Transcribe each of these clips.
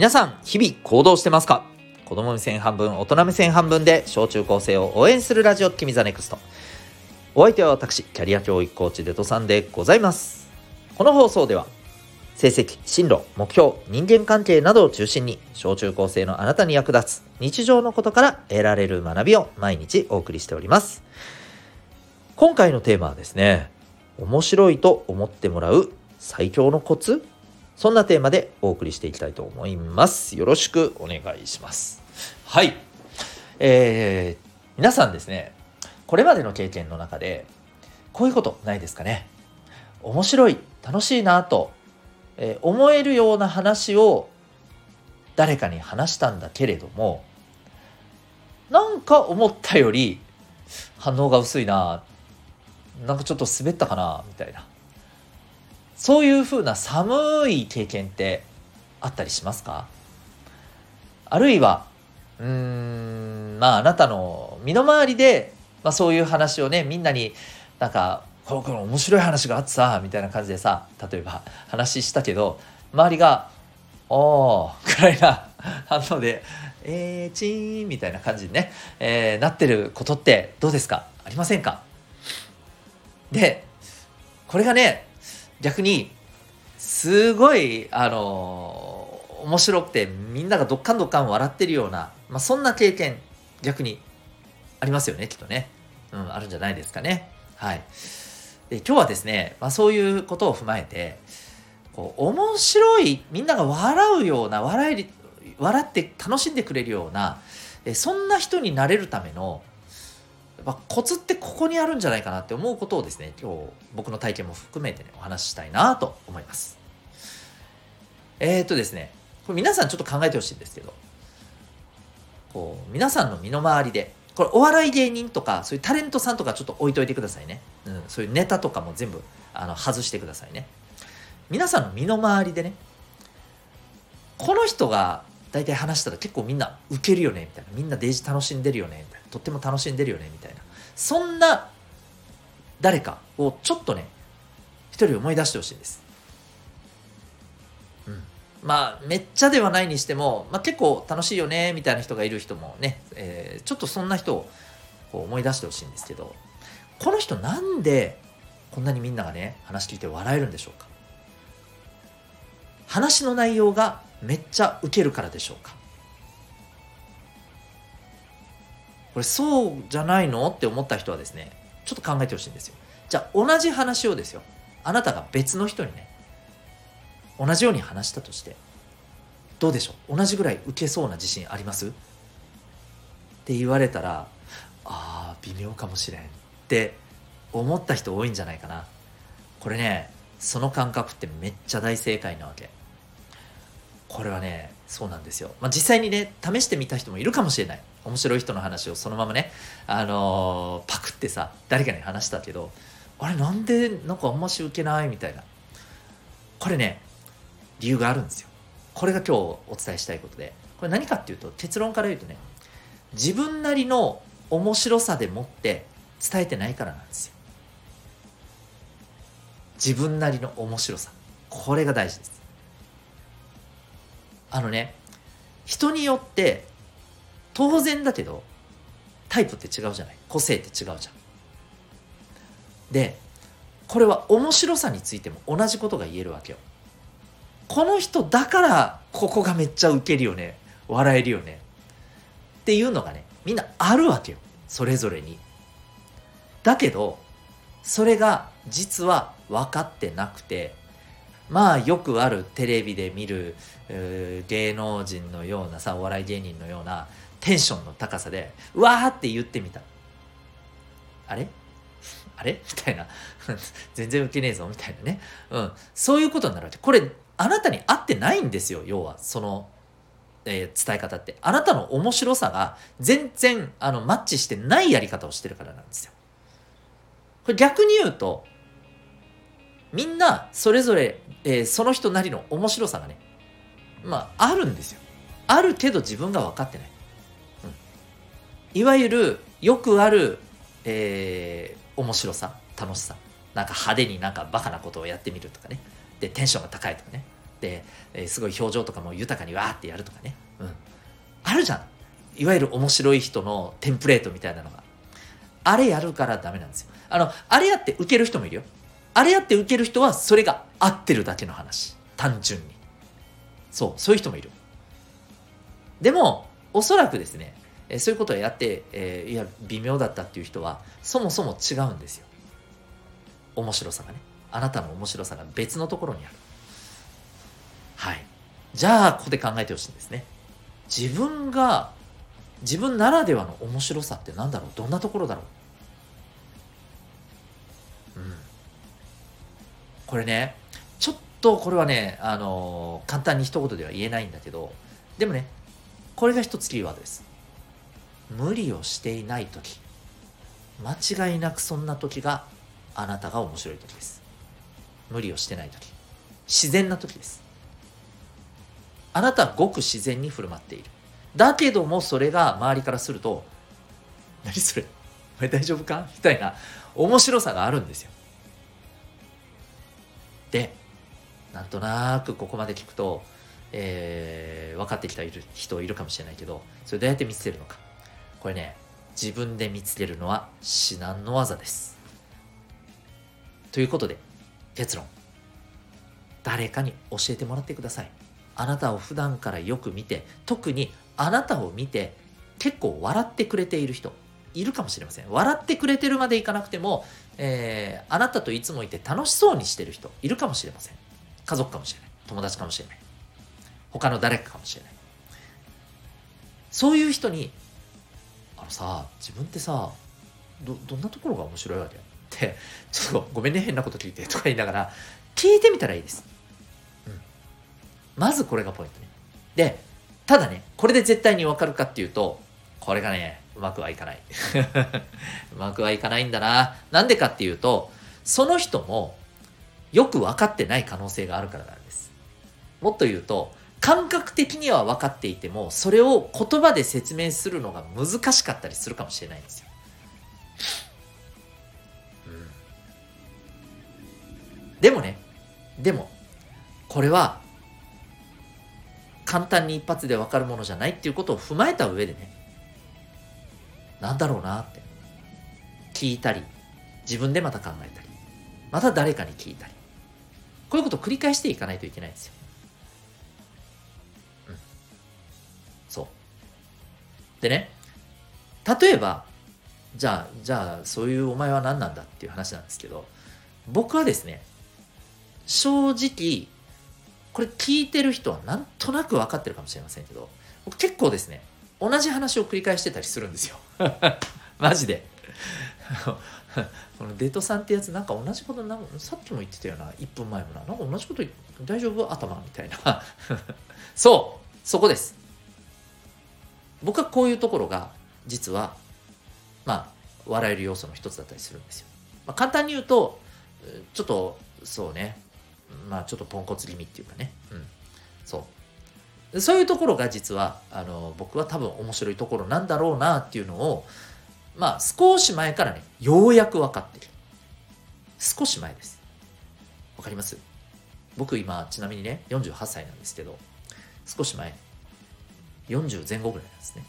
皆さん、日々行動してますか？子供目線半分、大人目線半分で小中高生を応援するラジオ、君ザネクスト。お相手は私、キャリア教育コーチデトさんでございます。この放送では、成績、進路、目標、人間関係などを中心に、小中高生のあなたに役立つ日常のことから得られる学びを毎日お送りしております。今回のテーマはですね、面白いと思ってもらう最強のコツそんなテーマでお送りしていきたいと思います。よろしくお願いします。はい。えー、皆さんですね、これまでの経験の中で、こういうことないですかね？面白い、楽しいなと、えー、思えるような話を誰かに話したんだけれども、なんか思ったより反応が薄いな、なんかちょっと滑ったかな、みたいな。そういうふうな寒い経験ってあったりしますか？あるいは、うん、まああなたの身の回りで、まあそういう話をね、みんなになんか、この面白い話があってさ、みたいな感じでさ、例えば話したけど、周りが、おー、くらいな 反応で、えー、チーンみたいな感じにね、えー、なってることってどうですか？ありませんか？で、これがね、逆にすごいあの面白くてみんながどっかんどっかん笑ってるような、まあ、そんな経験逆にありますよねきっとね、うん、あるんじゃないですかね。はい。で今日はですね、まあ、そういうことを踏まえてこう面白いみんなが笑うような笑い笑って楽しんでくれるようなそんな人になれるためのまあ、コツってここにあるんじゃないかなって思うことをですね今日僕の体験も含めてねお話ししたいなと思います。えー、っとですねこれ皆さんちょっと考えてほしいんですけどこう皆さんの身の回りでこれお笑い芸人とかそういうタレントさんとかちょっと置いといてくださいね、うん、そういうネタとかも全部あの外してくださいね。皆さんの身の回りでねこの人が大体話したら結構みんなウケるよねみたいな。みんなデージ楽しんでるよねみたいな。とっても楽しんでるよねみたいな。そんな誰かをちょっとね一人思い出してほしいんです、うん、まあめっちゃではないにしても、まあ、結構楽しいよねみたいな人がいる人もね、えー、ちょっとそんな人を思い出してほしいんですけどこの人なんでこんなにみんながね話聞いて笑えるんでしょうか。話の内容がめっちゃウケるからでしょうか？これそうじゃないの？って思った人はですねちょっと考えてほしいんですよ。じゃあ同じ話をですよ。あなたが別の人にね同じように話したとしてどうでしょう？同じぐらい受けそうな自信あります？って言われたらあー微妙かもしれん。って思った人多いんじゃないかな。これねその感覚ってめっちゃ大正解なわけ。これはねそうなんですよ、まあ、実際にね試してみた人もいるかもしれない。面白い人の話をそのままねあのー、パクってさ誰かに話したけどあれなんでなんかあんまし受けない？みたいな。これね理由があるんですよ。これが今日お伝えしたいことで。これ何かっていうと結論から言うとね自分なりの面白さでもって伝えてないからなんですよ。自分なりの面白さ。これが大事です。あのね人によって当然だけどタイプって違うじゃない。個性って違うじゃん。でこれは面白さについても同じことが言えるわけよ。この人だからここがめっちゃウケるよね。笑えるよね。っていうのがねみんなあるわけよ。それぞれに。だけどそれが実は分かってなくてまあよくあるテレビで見る芸能人のようなさお笑い芸人のようなテンションの高さでうわーって言ってみた。あれ？あれ？みたいな。全然ウケねえぞ。みたいなね、うん、そういうことになるわけ。これあなたに合ってないんですよ。要はその、えー、伝え方って。あなたの面白さが全然あのマッチしてないやり方をしてるからなんですよ。これ逆に言うとみんなそれぞれ、えー、その人なりの面白さがねまああるんですよあるけど自分が分かってない、うん、いわゆるよくある、えー、面白さ楽しさなんか派手になんかバカなことをやってみるとかねでテンションが高いとかね、でえー、すごい表情とかも豊かにわーってやるとかね。うん。あるじゃん。いわゆる面白い人のテンプレートみたいなのが。あれやるからダメなんですよ。あの、あれやって受ける人もいるよ。あれやって受ける人はそれが合ってるだけの話。単純に。そう、そういう人もいる。でも、おそらくですね、そういうことをやって、えー、いや、微妙だったっていう人は、そもそも違うんですよ。面白さがね。あなたの面白さが別のところにある。はい。じゃあ、ここで考えてほしいんですね。自分が、自分ならではの面白さって何だろう？どんなところだろう？これね、ちょっとこれはね、あの、簡単に一言では言えないんだけど、でもね、これが一つキーワードです。無理をしていない時間違いなくそんな時があなたが面白い時です。無理をしてない時自然な時です。あなたはごく自然に振る舞っている。だけどもそれが周りからすると何それ？お前大丈夫か？みたいな面白さがあるんですよ。でなんとなくここまで聞くと、えー、分かってきた人いるかもしれないけどそれどうやって見つけるのかこれね、自分で見つけるのは至難の技です。ということで、結論。誰かに教えてもらってください。あなたを普段からよく見て、特にあなたを見て結構笑ってくれている人、いるかもしれません。笑ってくれてるまでいかなくても、えー、あなたといつもいて楽しそうにしてる人、いるかもしれません。家族かもしれない。友達かもしれない。他の誰かかもしれない。そういう人にあのさ自分ってさどどんなところが面白いわけ？ってちょっとごめんね変なこと聞いてとか言いながら聞いてみたらいいです、うん、まずこれがポイントねでただねこれで絶対に分かるかっていうとこれがねうまくはいかない。うまくはいかないんだな。なんでかっていうとその人もよく分かってない可能性があるからなんです。もっと言うと感覚的には分かっていてもそれを言葉で説明するのが難しかったりするかもしれないんですよ。うん、でもねでもこれは簡単に一発で分かるものじゃないっていうことを踏まえた上でねなんだろうなって。聞いたり自分でまた考えたり。また誰かに聞いたり。こういうことを繰り返していかないといけないんですよ。うん、そう。でね、例えば、じゃあ、じゃあ、そういうお前は何なんだっていう話なんですけど、僕はですね、正直、これ聞いてる人はなんとなく分かってるかもしれませんけど、僕結構ですね、同じ話を繰り返してたりするんですよ。マジで。このデトさんってやつなんか同じことなさっきも言ってたよな。1分前もな。なんか同じこと大丈夫？頭みたいな。そう。そこです。僕はこういうところが実はまあ笑える要素の一つだったりするんですよ。まあ、簡単に言うとちょっとそうね。まあちょっとポンコツ気味っていうかね、うん、そう。そういうところが実はあの僕は多分面白いところなんだろうなっていうのをまあ少し前からねようやく分かってる少し前ですわかります？僕今ちなみにね48歳なんですけど少し前40前後ぐらいなんですね。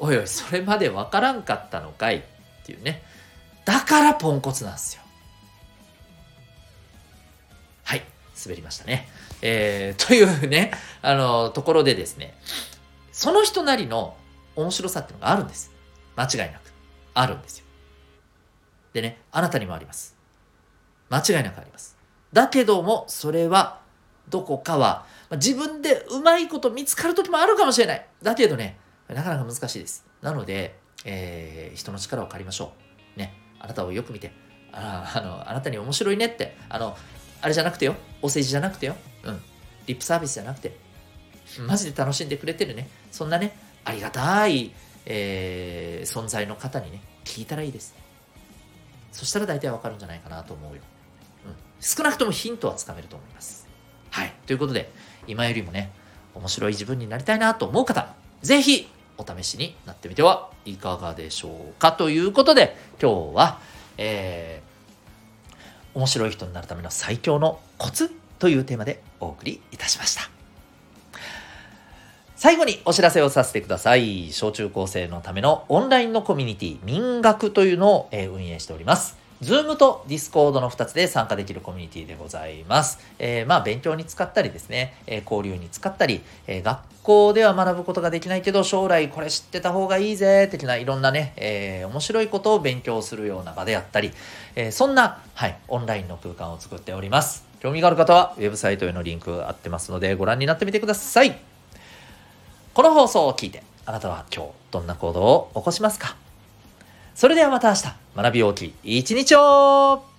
おいおい、それまでわからんかったのかいっていうね。だからポンコツなんですよ。滑りましたね。えー、というね、あの、ところでですね、その人なりの面白さっていうのがあるんです。間違いなく。あるんですよ。でね、あなたにもあります。間違いなくあります。だけども、それは、どこかはまあ、自分でうまいこと見つかる時もあるかもしれない。だけどね、なかなか難しいです。なので、えー、人の力を借りましょう。ね、あなたをよく見て、ああの、あなたに面白いねって、あの、あれじゃなくてよ、お世辞じゃなくてよ、うん、リップサービスじゃなくて、マジで楽しんでくれてるね、そんなね、ありがたい、えー、存在の方にね、聞いたらいいです。そしたら大体わかるんじゃないかなと思うよ。うん、少なくともヒントはつかめると思います。はい。ということで、今よりもね、面白い自分になりたいなと思う方、ぜひお試しになってみてはいかがでしょうかということで、今日は、えー、面白い人になるための最強のコツというテーマでお送りいたしました。最後にお知らせをさせてください。小中高生のためのオンラインのコミュニティ、民学というのを運営しております。Zoom と Discord の2つで参加できるコミュニティでございます。えー、まあ、勉強に使ったりですね、えー、交流に使ったり、えー、学校では学ぶことができないけど、将来これ知ってた方がいいぜ、的ないろんなね、え面白いことを勉強するような場であったり、えそんな、はい、オンラインの空間を作っております。興味がある方は、ウェブサイトへのリンク貼ってますので、ご覧になってみてください。この放送を聞いて、あなたは今日どんな行動を起こしますかそれではまた明日、学び大きい一日を。